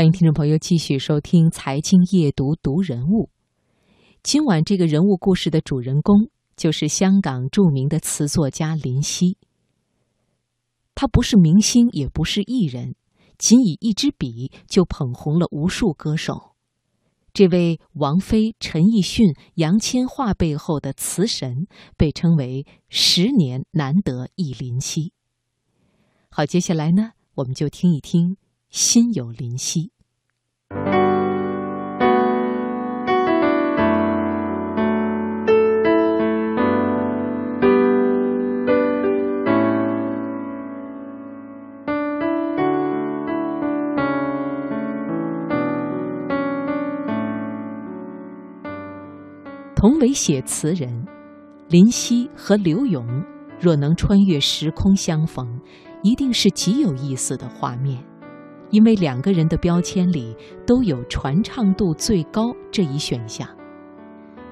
欢迎听众朋友继续收听《财经夜读》读人物。今晚这个人物故事的主人公就是香港著名的词作家林夕。他不是明星，也不是艺人，仅以一支笔就捧红了无数歌手。这位王菲、陈奕迅、杨千嬅背后的词神，被称为“十年难得一林夕”。好，接下来呢，我们就听一听。心有灵犀。同为写词人，林夕和柳永若能穿越时空相逢，一定是极有意思的画面。因为两个人的标签里都有传唱度最高这一选项。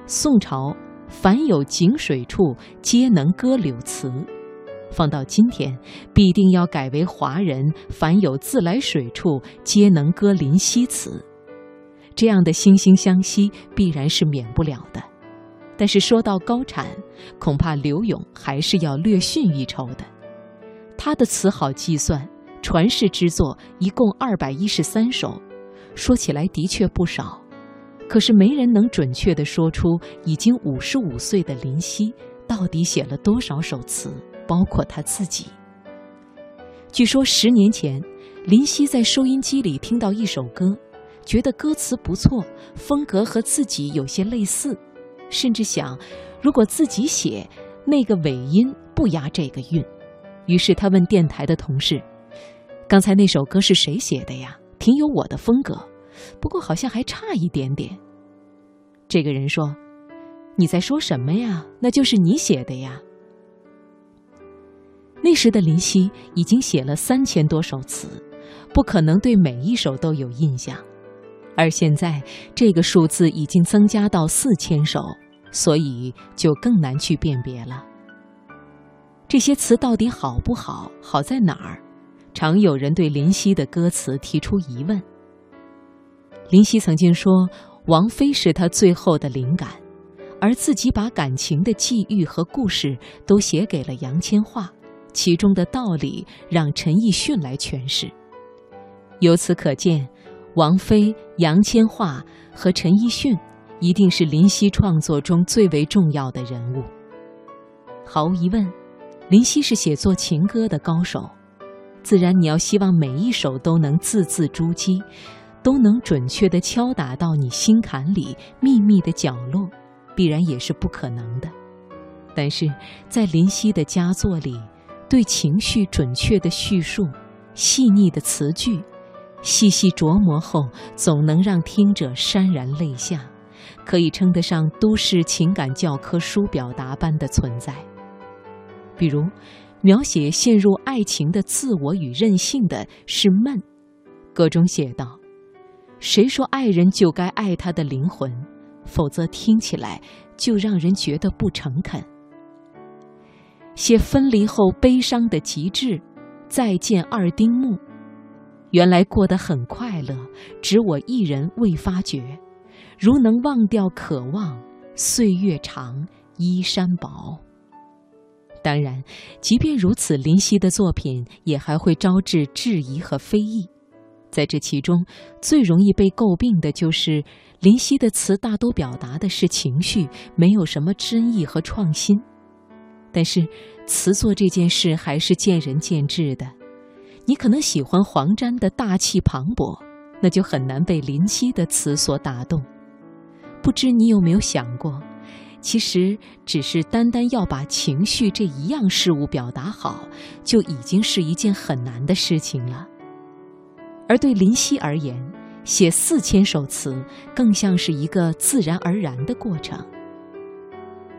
宋朝凡有井水处，皆能歌柳词；放到今天，必定要改为华人凡有自来水处，皆能歌林夕词。这样的惺惺相惜必然是免不了的。但是说到高产，恐怕柳永还是要略逊一筹的。他的词好计算。传世之作一共二百一十三首，说起来的确不少，可是没人能准确地说出已经五十五岁的林夕到底写了多少首词，包括他自己。据说十年前，林夕在收音机里听到一首歌，觉得歌词不错，风格和自己有些类似，甚至想，如果自己写，那个尾音不押这个韵。于是他问电台的同事。刚才那首歌是谁写的呀？挺有我的风格，不过好像还差一点点。这个人说：“你在说什么呀？那就是你写的呀。”那时的林夕已经写了三千多首词，不可能对每一首都有印象，而现在这个数字已经增加到四千首，所以就更难去辨别了。这些词到底好不好？好在哪儿？常有人对林夕的歌词提出疑问。林夕曾经说，王菲是他最后的灵感，而自己把感情的际遇和故事都写给了杨千嬅，其中的道理让陈奕迅来诠释。由此可见，王菲、杨千嬅和陈奕迅一定是林夕创作中最为重要的人物。毫无疑问，林夕是写作情歌的高手。自然，你要希望每一首都能字字珠玑，都能准确地敲打到你心坎里秘密的角落，必然也是不可能的。但是在林夕的佳作里，对情绪准确的叙述、细腻的词句，细细琢磨后，总能让听者潸然泪下，可以称得上都市情感教科书表达般的存在。比如。描写陷入爱情的自我与任性的是闷，歌中写道：“谁说爱人就该爱他的灵魂？否则听起来就让人觉得不诚恳。”写分离后悲伤的极致，再见二丁目，原来过得很快乐，只我一人未发觉。如能忘掉渴望，岁月长，衣衫薄。当然，即便如此，林夕的作品也还会招致质疑和非议。在这其中，最容易被诟病的就是林夕的词大多表达的是情绪，没有什么真意和创新。但是，词作这件事还是见仁见智的。你可能喜欢黄沾的大气磅礴，那就很难被林夕的词所打动。不知你有没有想过？其实，只是单单要把情绪这一样事物表达好，就已经是一件很难的事情了。而对林夕而言，写四千首词，更像是一个自然而然的过程。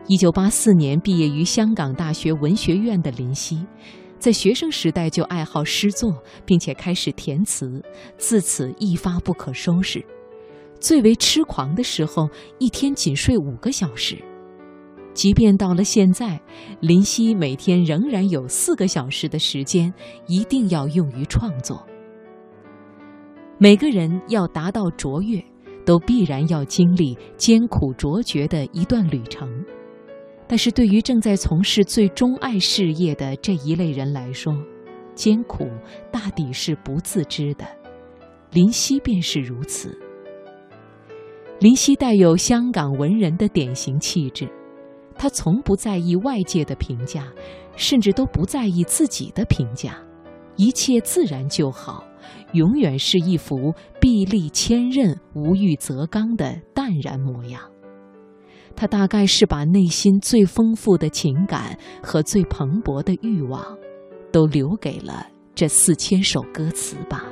一九八四年毕业于香港大学文学院的林夕，在学生时代就爱好诗作，并且开始填词，自此一发不可收拾。最为痴狂的时候，一天仅睡五个小时。即便到了现在，林夕每天仍然有四个小时的时间一定要用于创作。每个人要达到卓越，都必然要经历艰苦卓绝的一段旅程。但是对于正在从事最钟爱事业的这一类人来说，艰苦大抵是不自知的。林夕便是如此。林夕带有香港文人的典型气质，他从不在意外界的评价，甚至都不在意自己的评价，一切自然就好，永远是一副臂力千仞、无欲则刚的淡然模样。他大概是把内心最丰富的情感和最蓬勃的欲望，都留给了这四千首歌词吧。